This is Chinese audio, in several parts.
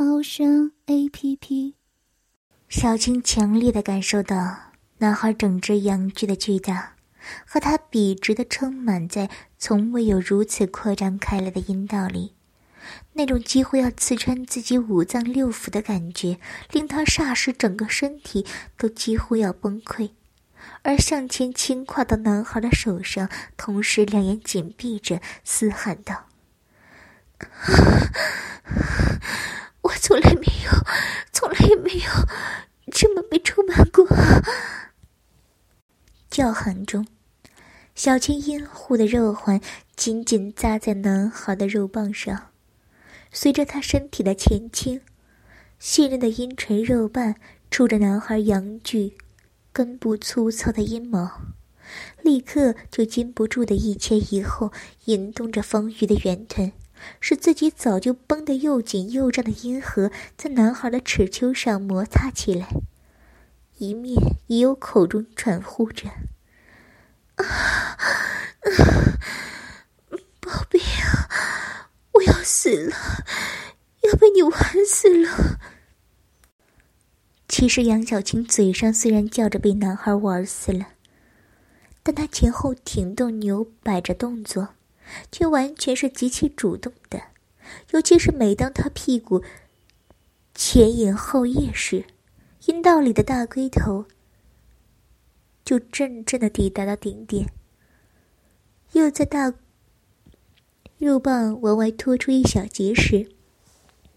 猫声 A P P。小青强烈的感受到男孩整只阳具的巨大，和他笔直的撑满在从未有如此扩张开来的阴道里，那种几乎要刺穿自己五脏六腑的感觉，令他霎时整个身体都几乎要崩溃。而向前轻跨到男孩的手上，同时两眼紧闭着，嘶喊道：“ 我从来没有，从来也没有这么被充满过。”叫喊中，小青阴户的肉环紧紧扎在男孩的肉棒上，随着他身体的前倾，细嫩的阴唇肉瓣触着男孩阳具。根部粗糙的阴毛，立刻就禁不住的一前一后引动着方玉的圆臀，使自己早就绷得又紧又胀的阴核在男孩的齿丘上摩擦起来，一面已有口中喘呼着：“啊，宝贝啊，我要死了，要被你玩死了。”其实杨小青嘴上虽然叫着被男孩玩死了，但她前后停动、扭摆着动作，却完全是极其主动的。尤其是每当他屁股前引后曳时，阴道里的大龟头就阵阵的抵达到顶点，又在大肉棒往外拖出一小截时，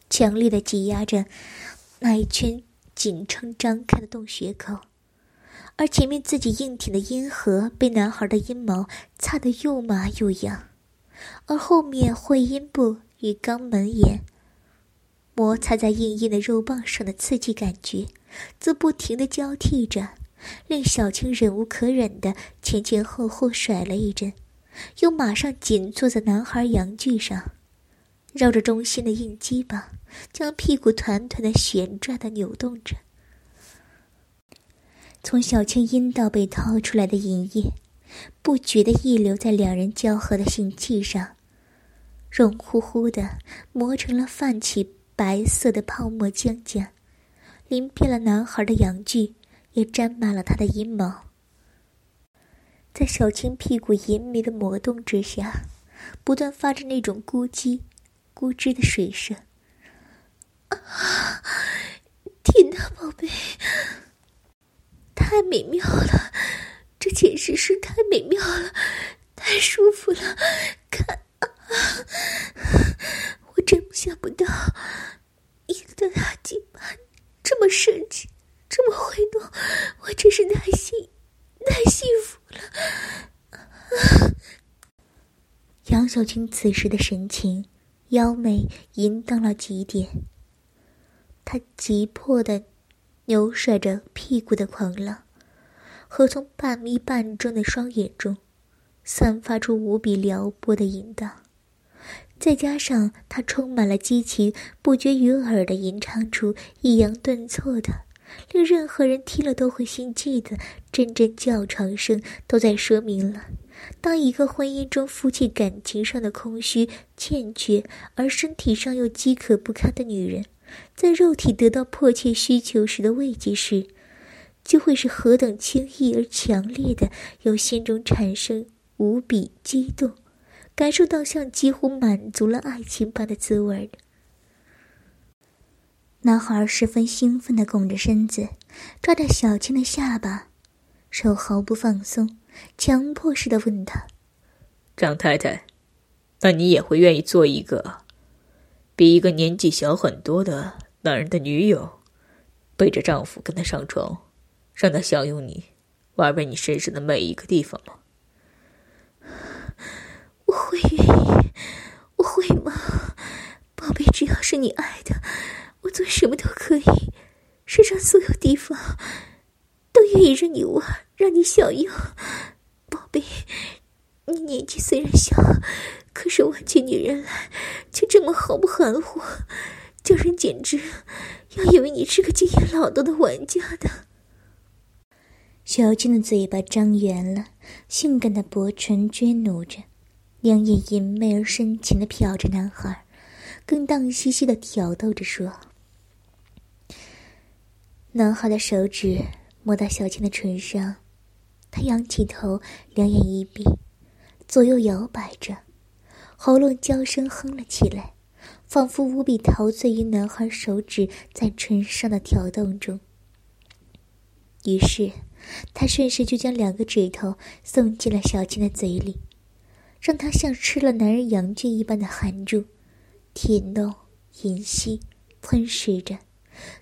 强烈的挤压着那一圈。紧撑张开的洞穴口，而前面自己硬挺的阴核被男孩的阴毛擦得又麻又痒，而后面会阴部与肛门沿摩擦在硬硬的肉棒上的刺激感觉，则不停的交替着，令小青忍无可忍的前前后后甩了一阵，又马上紧坐在男孩阳具上。绕着中心的硬鸡巴，将屁股团团的旋转的扭动着。从小青阴道被掏出来的银液，不觉的溢流在两人交合的性器上，软乎乎的磨成了泛起白色的泡沫浆浆，淋遍了男孩的阳具，也沾满了他的阴毛。在小青屁股淫迷的磨动之下，不断发着那种咕叽。咕吱的水声，啊！天哪，宝贝，太美妙了！这简直是太美妙了，太舒服了！看，啊！我真想不到，一个大鸡巴这么神奇，这么会动，我真是太幸太幸福了！杨小青此时的神情。妖媚淫荡了极点，他急迫的扭甩着屁股的狂浪，和从半眯半睁的双眼中散发出无比撩拨的淫荡，再加上他充满了激情，不绝于耳的吟唱出抑扬顿挫的，令任何人听了都会心悸的阵阵叫床声，都在说明了。当一个婚姻中夫妻感情上的空虚、欠缺，而身体上又饥渴不堪的女人，在肉体得到迫切需求时的慰藉时，就会是何等轻易而强烈的，由心中产生无比激动，感受到像几乎满足了爱情般的滋味呢？男孩十分兴奋地拱着身子，抓着小青的下巴，手毫不放松。强迫似的问他：“张太太，那你也会愿意做一个比一个年纪小很多的男人的女友，背着丈夫跟他上床，让他享用你，玩遍你身上的每一个地方吗？”“我会愿意，我会吗？宝贝，只要是你爱的，我做什么都可以，世上所有地方都愿意让你玩，让你享用。宝贝，你年纪虽然小，可是玩起女人来却这么毫不含糊，叫人简直要以为你是个经验老道的玩家的。小青的嘴巴张圆了，性感的薄唇撅努着，两眼隐媚而深情的瞟着男孩，更荡兮兮的挑逗着说：“男孩的手指摸到小青的唇上，他仰起头，两眼一闭，左右摇摆着，喉咙娇声哼了起来，仿佛无比陶醉于男孩手指在唇上的挑动中。于是，他顺势就将两个指头送进了小青的嘴里，让她像吃了男人阳具一般的含住，舔弄、吮吸、吞噬着。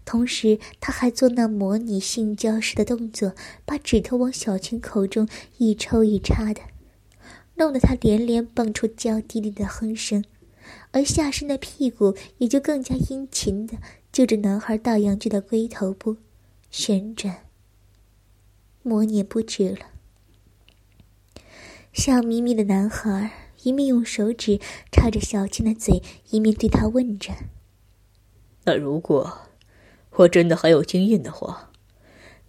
同时，他还做那模拟性交时的动作，把指头往小青口中一抽一插的，弄得她连连蹦出娇滴滴的哼声，而下身的屁股也就更加殷勤的就着男孩大阳具的龟头部旋转、模拟不止了。笑眯眯的男孩一面用手指插着小青的嘴，一面对她问着：“那如果……”我真的还有经验的话，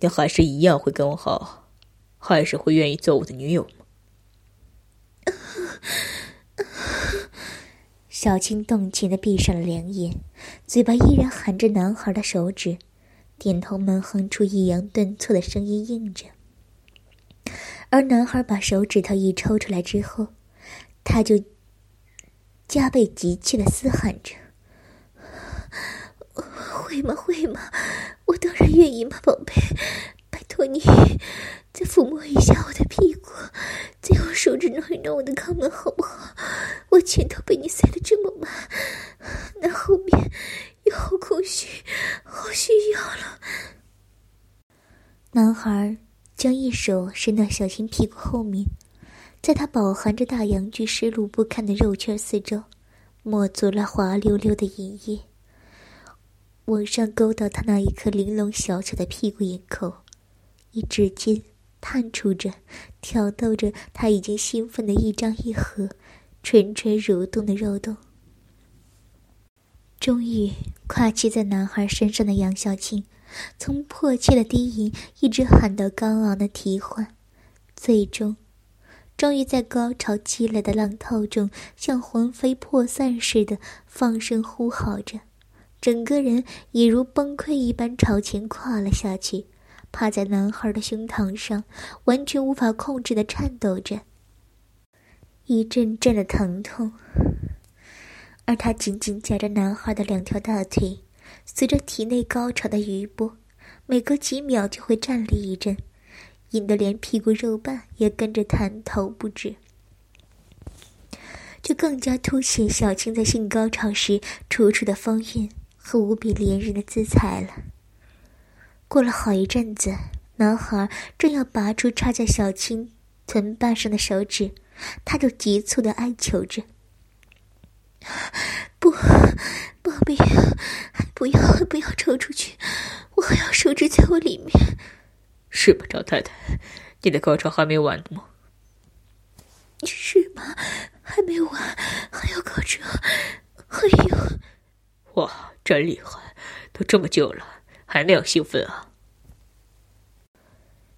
你还是一样会跟我好，还是会愿意做我的女友吗？小青动情的闭上了两眼，嘴巴依然含着男孩的手指，点头闷哼出抑扬顿挫的声音应着。而男孩把手指头一抽出来之后，他就加倍急切的嘶喊着。会吗？会吗？我当然愿意嘛，宝贝！拜托你，再抚摸一下我的屁股，再用手指弄一弄我的肛门，好不好？我前头被你塞得这么满，那后面好空虚，好需要了。男孩将一手伸到小青屁股后面，在他饱含着大阳具、湿漉不堪的肉圈四周，抹足了滑溜溜的银液。往上勾到他那一颗玲珑小巧的屁股眼口，一指尖探出着，挑逗着他已经兴奋的一张一合、蠢蠢蠕动的肉洞。终于，跨骑在男孩身上的杨小青，从迫切的低吟一直喊到高昂的啼唤，最终，终于在高潮积累的浪涛中，像魂飞魄散似的放声呼嚎着。整个人也如崩溃一般朝前跨了下去，趴在男孩的胸膛上，完全无法控制的颤抖着。一阵阵的疼痛，而他紧紧夹着男孩的两条大腿，随着体内高潮的余波，每隔几秒就会站立一阵，引得连屁股肉瓣也跟着弹头不止，就更加凸显小青在性高潮时楚楚的风韵。和无比怜人的姿态了。过了好一阵子，男孩正要拔出插在小青臀瓣上的手指，他就急促的哀求着：“不，宝贝，不要，不要抽出去，我还要手指在我里面。”是吧，赵太太？你的高潮还没完吗？是吗？还没完，还有高潮，还有……哇！真厉害，都这么久了，还那样兴奋啊！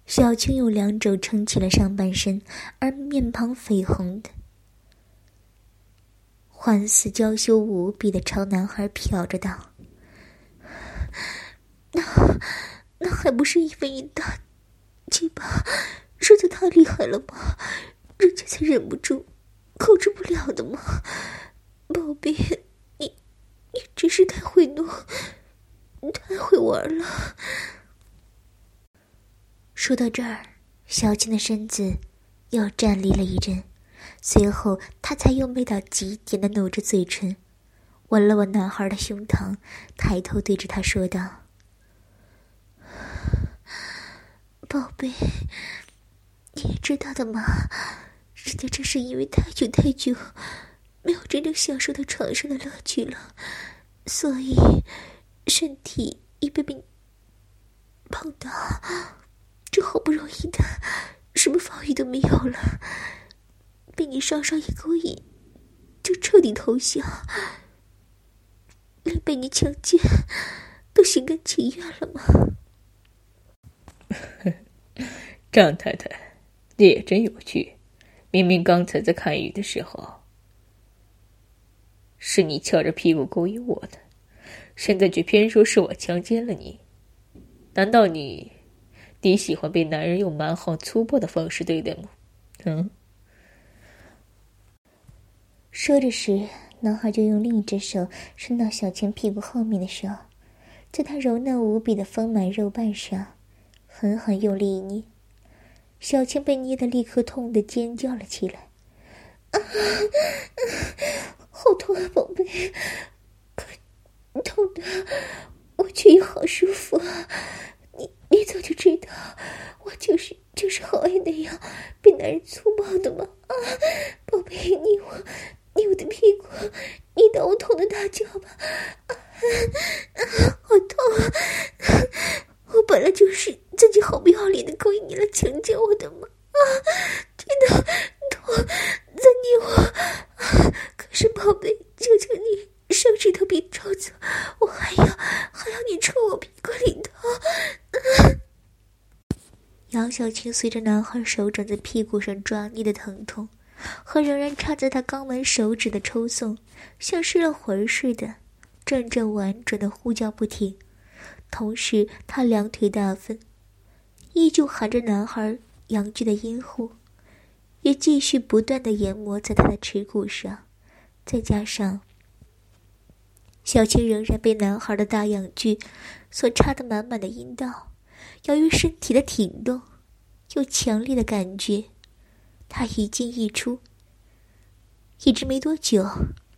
小青用两肘撑起了上半身，而面庞绯红的，欢似娇羞无比的朝男孩瞟着道：“那那还不是因为你大鸡巴实在太厉害了吗？人家才忍不住控制不了的吗？宝贝。”你你真是太会弄，太会玩了。说到这儿，小青的身子又站立了一阵，随后她才又媚到极点的努着嘴唇，吻了吻男孩的胸膛，抬头对着他说道：“宝贝，你知道的嘛，人家这是因为太久太久。”没有真正享受到床上的乐趣了，所以身体已被被碰到，这好不容易的，什么防御都没有了，被你稍稍一勾引，就彻底投降，连被你强奸都心甘情愿了吗？张太太，你也真有趣，明明刚才在看雨的时候，是你翘着屁股勾引我的。现在却偏说是我强奸了你，难道你，你喜欢被男人用蛮横粗暴的方式对待吗？嗯。说着时，男孩就用另一只手伸到小青屁股后面的时候，在她柔嫩无比的丰满肉瓣上，狠狠用力一捏，小青被捏得立刻痛得尖叫了起来，啊，好痛啊，宝贝！痛的，我却又好舒服啊。你你早就知道，我就是就是好爱那样被男人粗暴的吗？啊，宝贝，你我我的屁股，你当我痛的大叫吧。啊，好痛！我本来就是自己好不要脸的勾引你来强奸我的嘛。啊，真的痛，再捏我。可是宝贝，求求你。手指头别抽走，我还要还要你戳我屁股里头。杨小青随着男孩手掌在屁股上抓捏的疼痛，和仍然插在他肛门手指的抽送，像失了魂似的，阵阵婉转的呼叫不停。同时，他两腿大分，依旧含着男孩阳具的阴户，也继续不断的研磨在他的耻骨上，再加上。小青仍然被男孩的大阳具所插得满满的阴道，由于身体的挺动，又强烈的感觉，他一进一出。一直没多久，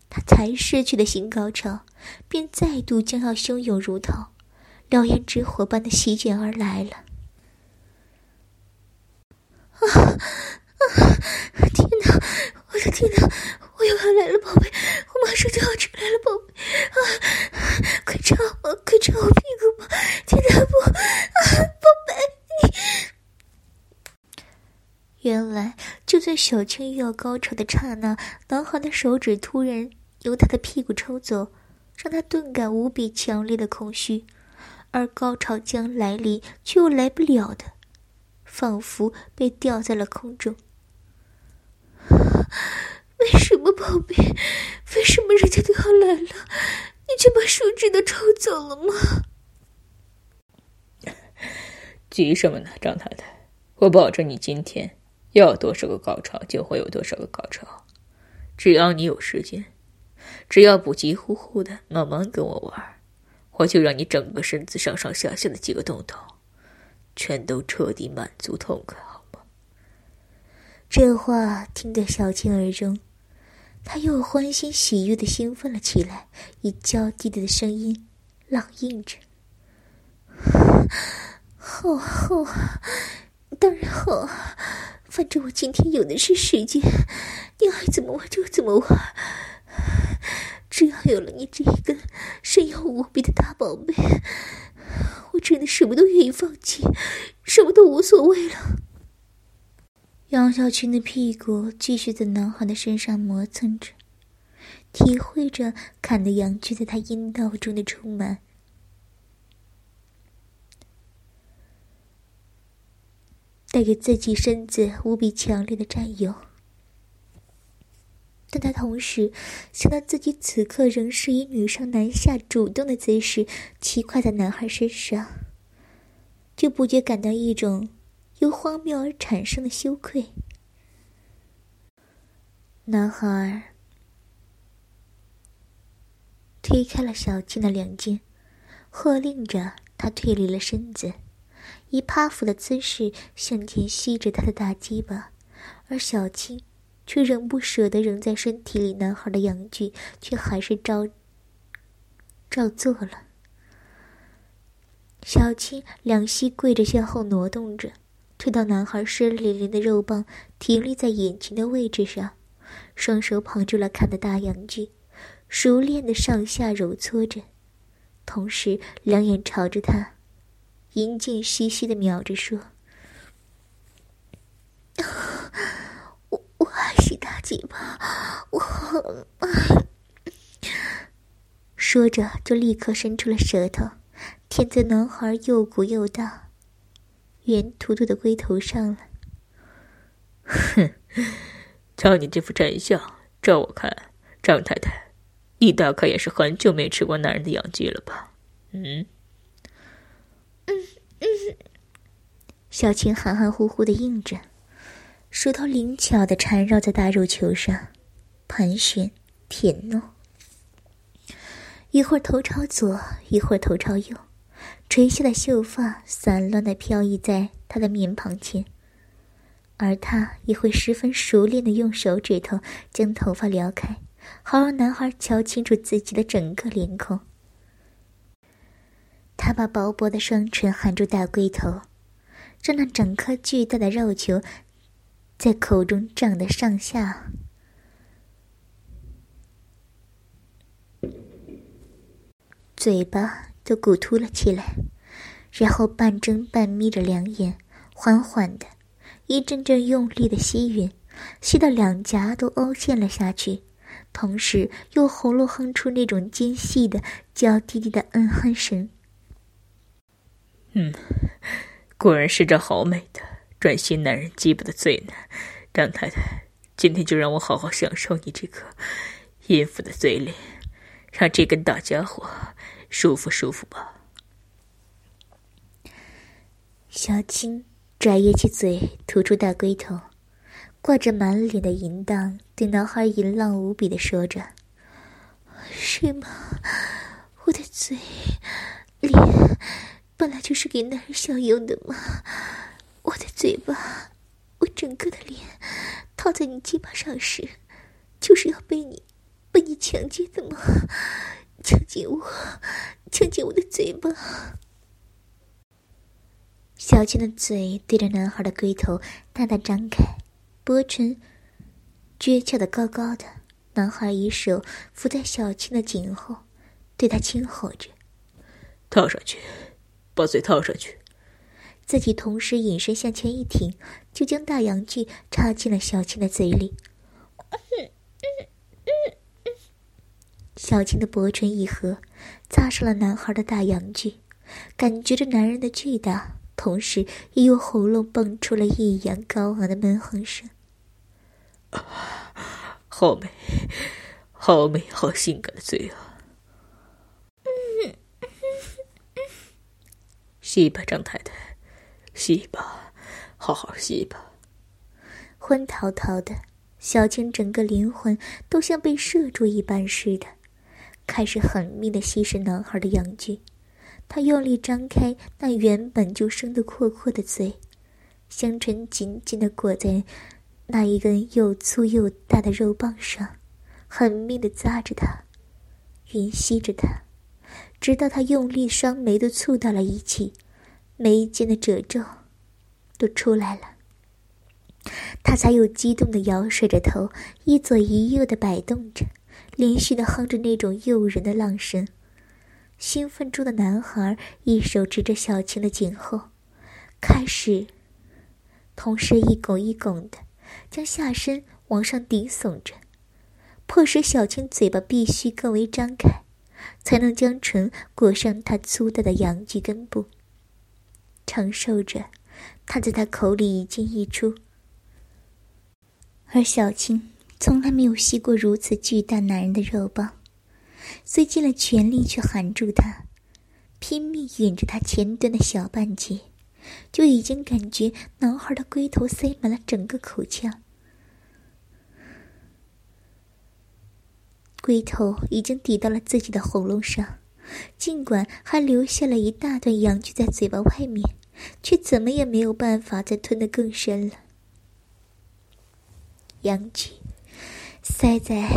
他才失去的性高潮，便再度将要汹涌如涛，燎原之火般的席卷而来了。啊啊！天哪！我的天哪！我又要来了，宝贝！我马上就要出来了，宝贝！啊，快插我，快插我屁股吧！天哪，不！啊，宝贝！你原来就在小青又要高潮的刹那，男孩的手指突然由他的屁股抽走，让他顿感无比强烈的空虚，而高潮将来临却又来不了的，仿佛被吊在了空中。为什么，宝贝？为什么人家都要来了，你却把手指都抽走了吗？急什么呢，张太太？我保证你今天要多少个高潮就会有多少个高潮，只要你有时间，只要不急呼呼的慢慢跟我玩，我就让你整个身子上上下下的几个洞洞，全都彻底满足痛快，好吗？这话听得小青耳中。他又欢欣喜悦的兴奋了起来，以娇滴滴的声音朗应着：“好啊好啊，当然好啊，反正我今天有的是时间，你爱怎么玩就怎么玩。只要有了你这一个神勇无比的大宝贝，我真的什么都愿意放弃，什么都无所谓了。”杨小青的屁股继续在男孩的身上磨蹭着，体会着看的阳具在他阴道中的充满，带给自己身子无比强烈的占有。但他同时想到自己此刻仍是以女上男下主动的姿势骑跨在男孩身上，就不觉感到一种。由荒谬而产生的羞愧。男孩推开了小青的两肩，喝令着他退离了身子，以趴伏的姿势向前吸着他的大鸡巴，而小青却仍不舍得仍在身体里男孩的阳具，却还是照照做了。小青两膝跪着向后挪动着。推到男孩湿淋淋的肉棒停立在眼前的位置上，双手捧住了看的大阳具，熟练的上下揉搓着，同时两眼朝着他，银镜嘻嘻的瞄着说：“我我爱是大嘴巴，我。”说着就立刻伸出了舌头，舔在男孩又鼓又大、圆凸凸的龟头上了。哼，瞧你这副贱相，照我看，张太太，你大概也是很久没吃过男人的阳具了吧？嗯，小青含含糊糊的应着，舌头灵巧的缠绕在大肉球上，盘旋舔弄。一会儿头朝左，一会儿头朝右，垂下的秀发散乱的飘逸在他的面庞前，而他也会十分熟练的用手指头将头发撩开，好让男孩瞧清楚自己的整个脸孔。他把薄薄的双唇含住大龟头，让那整颗巨大的肉球在口中胀得上下。嘴巴都鼓凸了起来，然后半睁半眯着两眼，缓缓的，一阵阵用力的吸吮，吸到两颊都凹陷了下去，同时又喉咙哼出那种尖细的娇滴滴的嗯哼声。嗯，果然是这好美的专心男人鸡巴的嘴呢，张太太，今天就让我好好享受你这个淫妇的嘴脸，让这根大家伙。舒服舒服吧。小青拽掖起嘴，吐出大龟头，挂着满脸的淫荡，对男孩淫浪无比的说着：“是吗？我的嘴脸本来就是给男人享用的嘛。我的嘴巴，我整个的脸套在你鸡巴上时，就是要被你被你强奸的吗？”强奸我，强奸我的嘴巴！小青的嘴对着男孩的龟头大大张开，薄唇撅翘的高高的。男孩一手扶在小青的颈后，对他轻吼着：“套上去，把嘴套上去。”自己同时隐身向前一挺，就将大阳具插进了小青的嘴里。小青的薄唇一合，擦上了男孩的大阳具，感觉着男人的巨大，同时也用喉咙蹦出了异样高昂的闷哼声。好美，好美，好性感的嘴啊！吸吧，张太太，吸吧，好好吸吧。昏陶陶的，小青整个灵魂都像被射住一般似的。开始狠命的吸食男孩的阳具，他用力张开那原本就生得阔阔的嘴，香唇紧紧的裹在那一根又粗又大的肉棒上，狠命的扎着他，吮吸着他，直到他用力双眉都蹙到了一起，眉间的褶皱都出来了，他才又激动的摇甩着头，一左一右的摆动着。连续的哼着那种诱人的浪声，兴奋中的男孩一手支着小青的颈后，开始，同时一拱一拱的将下身往上顶耸着，迫使小青嘴巴必须更为张开，才能将唇裹上他粗大的阳具根部。承受着他在他口里一进一出，而小青。从来没有吸过如此巨大男人的肉棒，虽尽了全力去含住他，拼命吮着他前端的小半截，就已经感觉男孩的龟头塞满了整个口腔，龟头已经抵到了自己的喉咙上，尽管还留下了一大段阳具在嘴巴外面，却怎么也没有办法再吞得更深了，阳具。塞在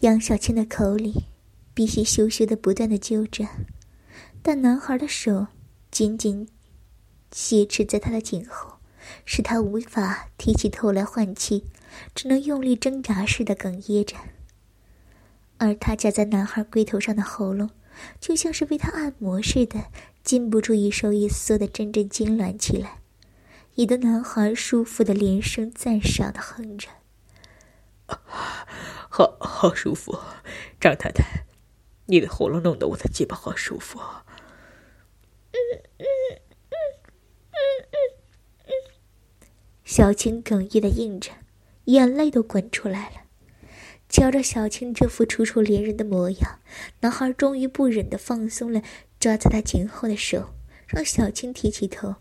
杨小倩的口里，鼻息咻咻的不断的揪着，但男孩的手紧紧挟持在他的颈后，使他无法提起头来换气，只能用力挣扎似的哽咽着。而他夹在男孩龟头上的喉咙，就像是为他按摩似的，禁不住一收一缩的阵阵痉挛起来，引得男孩舒服的连声赞赏的哼着：“好好舒服，张太太，你的喉咙弄得我的鸡巴好舒服。”嗯嗯嗯嗯嗯嗯，小青哽咽的应着，眼泪都滚出来了。瞧着小青这副楚楚怜人的模样，男孩终于不忍的放松了抓在他颈后的手，让小青提起头，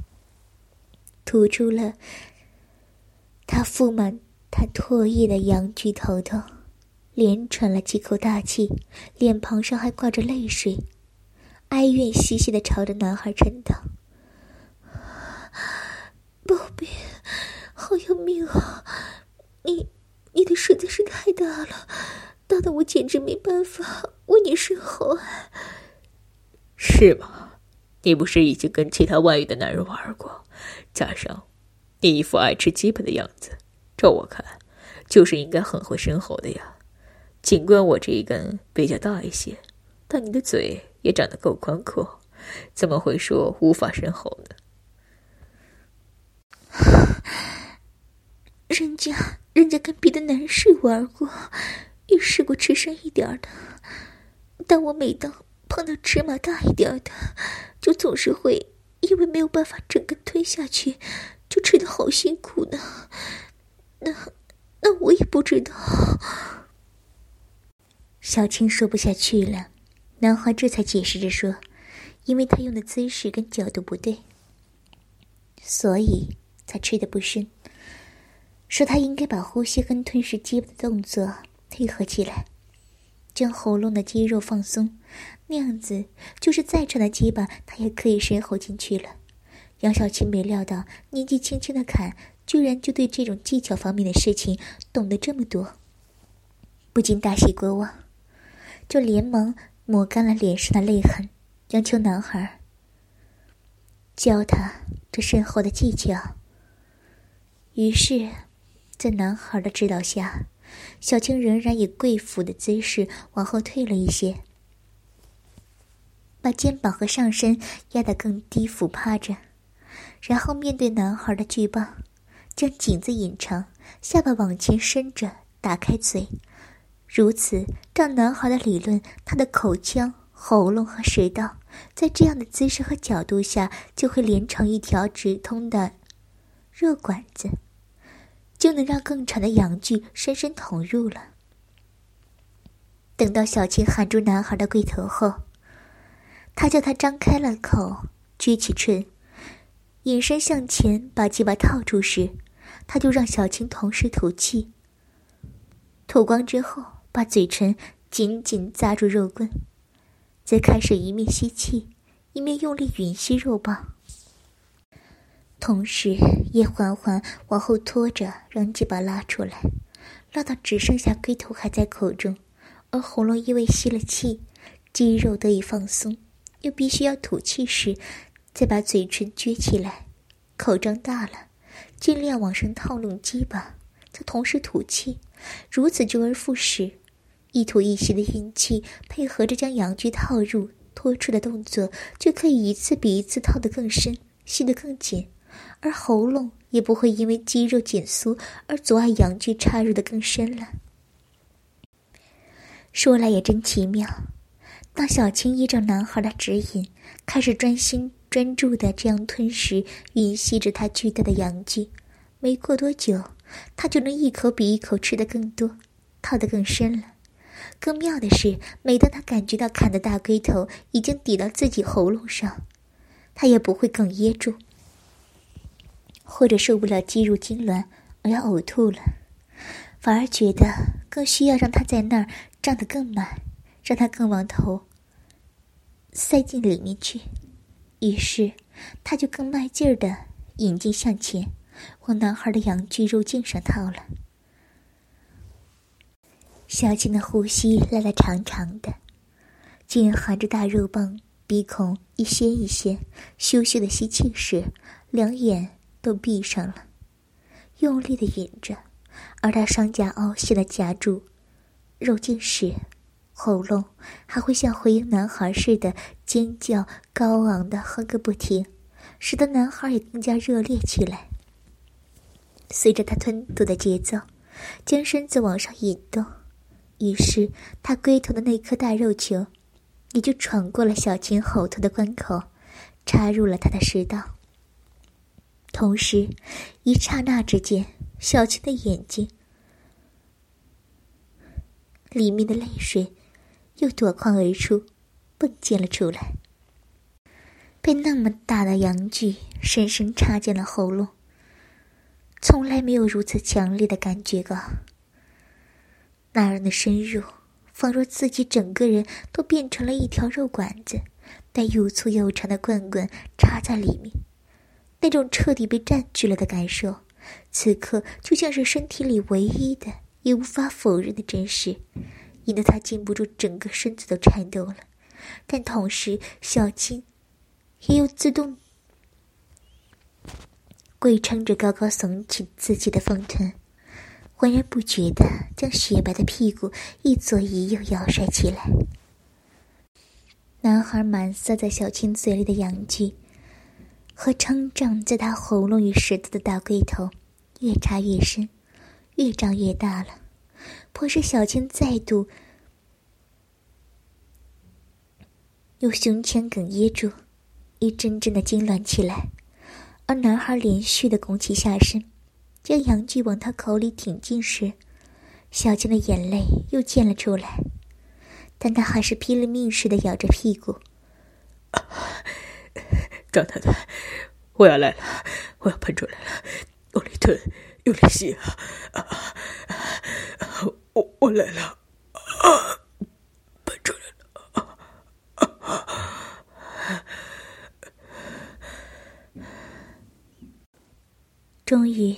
吐出了他覆满他唾液的羊具头头，连喘了几口大气，脸庞上还挂着泪水，哀怨兮兮的朝着男孩嗔道：“宝贝，好要命啊！你……”你的实在是太大了，大的我简直没办法为你生喉啊！是吗？你不是已经跟其他外遇的男人玩过？加上你一副爱吃鸡巴的样子，照我看，就是应该很会生喉的呀。尽管我这一根比较大一些，但你的嘴也长得够宽阔，怎么会说无法生喉呢？人家。人家跟别的男士玩过，也试过吃深一点的，但我每当碰到尺码大一点的，就总是会因为没有办法整个吞下去，就吃的好辛苦呢。那那我也不知道。小青说不下去了，男孩这才解释着说，因为他用的姿势跟角度不对，所以才吃的不深。说他应该把呼吸跟吞噬鸡巴的动作配合起来，将喉咙的肌肉放松，那样子就是再长的鸡巴他也可以深喉进去了。杨小青没料到年纪轻轻的坎居然就对这种技巧方面的事情懂得这么多，不禁大喜过望，就连忙抹干了脸上的泪痕，央求男孩教他这深喉的技巧。于是。在男孩的指导下，小青仍然以跪伏的姿势往后退了一些，把肩膀和上身压得更低，俯趴着，然后面对男孩的巨棒，将颈子引长，下巴往前伸着，打开嘴，如此让男孩的理论，他的口腔、喉咙和食道，在这样的姿势和角度下，就会连成一条直通的肉管子。就能让更长的阳具深深捅入了。等到小青含住男孩的龟头后，他叫他张开了口，撅起唇，隐身向前把鸡巴套住时，他就让小青同时吐气。吐光之后，把嘴唇紧紧扎住肉棍，再开始一面吸气，一面用力吮吸肉棒。同时，也缓缓往后拖着，让鸡巴拉出来，拉到只剩下龟头还在口中，而喉咙因为吸了气，肌肉得以放松，又必须要吐气时，再把嘴唇撅起来，口张大了，尽量往上套拢鸡巴，再同时吐气，如此周而复始，一吐一吸的运气，配合着将阳具套入、拖出的动作，就可以一次比一次套得更深，吸得更紧。而喉咙也不会因为肌肉紧缩而阻碍阳具插入的更深了。说来也真奇妙，当小青依照男孩的指引，开始专心专注的这样吞食、吮吸着他巨大的阳具，没过多久，他就能一口比一口吃得更多，套得更深了。更妙的是，每当他感觉到砍的大龟头已经抵到自己喉咙上，他也不会哽咽住。或者受不了肌肉痉挛而要呕吐了，反而觉得更需要让他在那儿胀得更满，让他更往头塞进里面去。于是，他就更卖劲儿的引劲向前，往男孩的阳具肉茎上套了。小青的呼吸拉得长长的，竟含着大肉棒，鼻孔一掀一掀，羞羞的吸气时，两眼。都闭上了，用力的吮着，而他双颊凹陷的夹住肉茎时，喉咙还会像回应男孩似的尖叫，高昂的哼个不停，使得男孩也更加热烈起来。随着他吞吐的节奏，将身子往上引动，于是他龟头的那颗大肉球，也就闯过了小琴喉头的关口，插入了他的食道。同时，一刹那之间，小青的眼睛里面的泪水。又夺眶而出，迸溅了出来。被那么大的阳具深深插进了喉咙，从来没有如此强烈的感觉过。那人的深入，仿若自己整个人都变成了一条肉管子，带又粗又长的棍棍插在里面。那种彻底被占据了的感受，此刻就像是身体里唯一的也无法否认的真实。引得他禁不住整个身子都颤抖了，但同时小青也有自动跪撑着，高高耸起自己的丰臀，浑然不觉的将雪白的屁股一左一右摇甩起来。男孩满塞在小青嘴里的阳具和撑胀在他喉咙与舌头的大龟头，越插越深，越长越大了。迫使小青再度用胸腔哽咽住，一阵阵的痉挛起来，而男孩连续的拱起下身，将阳具往他口里挺进时，小青的眼泪又溅了出来，但他还是拼了命似的咬着屁股。张太太，我要来了，我要喷出来了，用力吞，用力吸啊！我我来了，喷出来了！终于，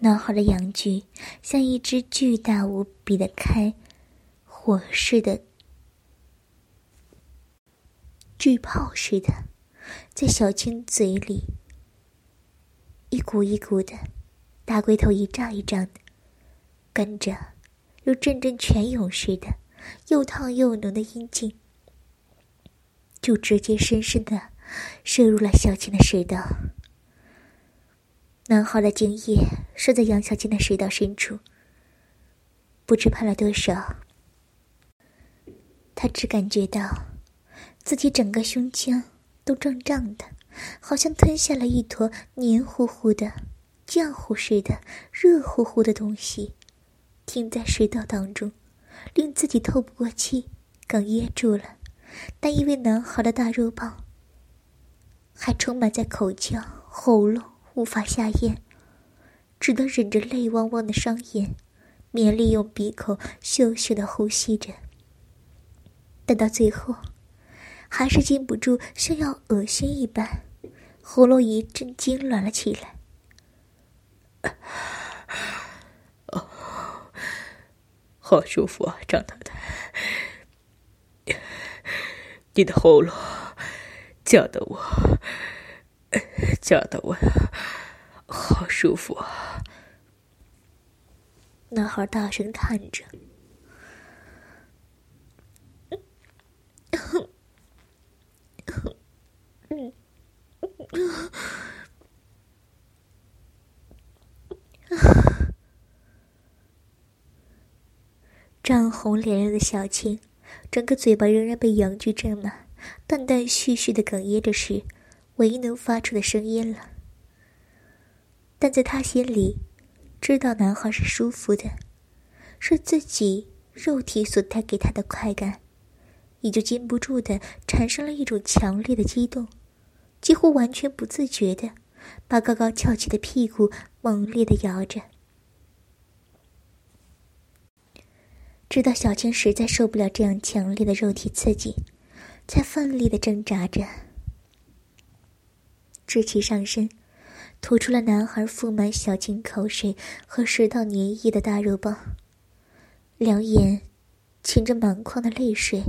男孩的阳具像一只巨大无比的开火似的巨炮似的，在小青嘴里一股一股的，大龟头一胀一胀的，跟着。如阵阵泉涌似的，又烫又浓的阴茎，就直接深深的射入了小青的食道。男孩的精液射在杨小青的食道深处，不知喷了多少。他只感觉到自己整个胸腔都胀胀的，好像吞下了一坨黏糊糊的、浆糊似的、热乎乎的东西。停在食道当中，令自己透不过气，哽咽住了。但因为男孩的大肉棒还充满在口腔、喉咙，无法下咽，只得忍着泪汪汪的双眼，勉力用鼻口羞羞的呼吸着。但到最后，还是禁不住像要恶心一般，喉咙一阵痉挛了起来。好舒服啊，张太太！你的喉咙叫的我，叫的我好舒服啊！男孩大声叹着。涨红脸脸的小青，整个嘴巴仍然被阳具占满，断断续续的哽咽着是，唯一能发出的声音了。但在他心里，知道男孩是舒服的，是自己肉体所带给他的快感，也就禁不住的产生了一种强烈的激动，几乎完全不自觉的，把高高翘起的屁股猛烈的摇着。直到小青实在受不了这样强烈的肉体刺激，才奋力的挣扎着，直起上身，吐出了男孩覆满小青口水和食道粘液的大肉棒，两眼噙着满眶的泪水，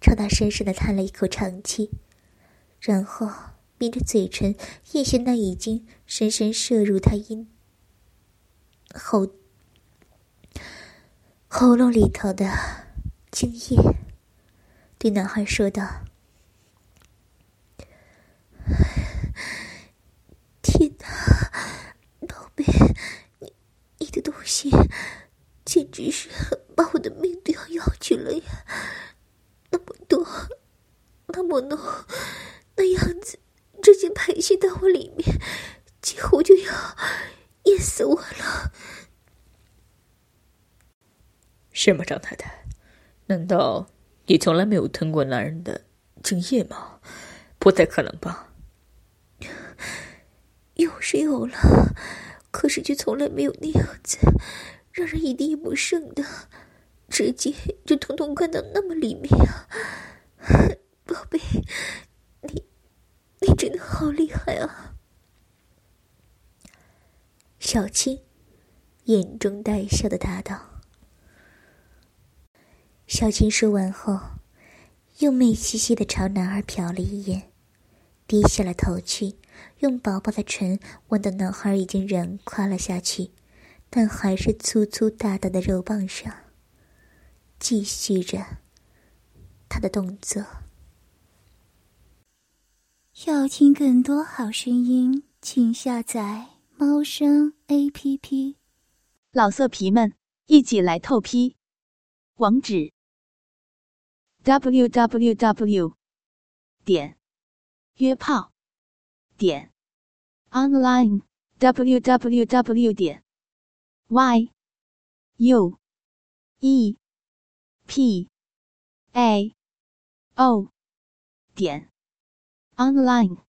朝他深深的叹了一口长气，然后抿着嘴唇咽下那已经深深射入他阴喉。喉咙里头的精液，对男孩说道：“天哪，宝贝，你你的东西简直是把我的命都要要去了呀！多，那么浓，那样子直接排泄到我里面，几乎就要淹死我了。”是吗，张太太？难道你从来没有吞过男人的精液吗？不太可能吧。有是有了，可是却从来没有那样子，让人一滴也不剩的，直接就通通灌到那么里面啊！宝贝，你你真的好厉害啊！小青眼中带笑的答道。小青说完后，又媚兮兮的朝男孩瞟了一眼，低下了头去，用薄薄的唇吻到男孩已经软垮了下去，但还是粗粗大大的肉棒上，继续着他的动作。要听更多好声音，请下载猫声 A P P。老色皮们，一起来透批，网址。www. 点约炮点 online www. 点 y u e p a o 点 online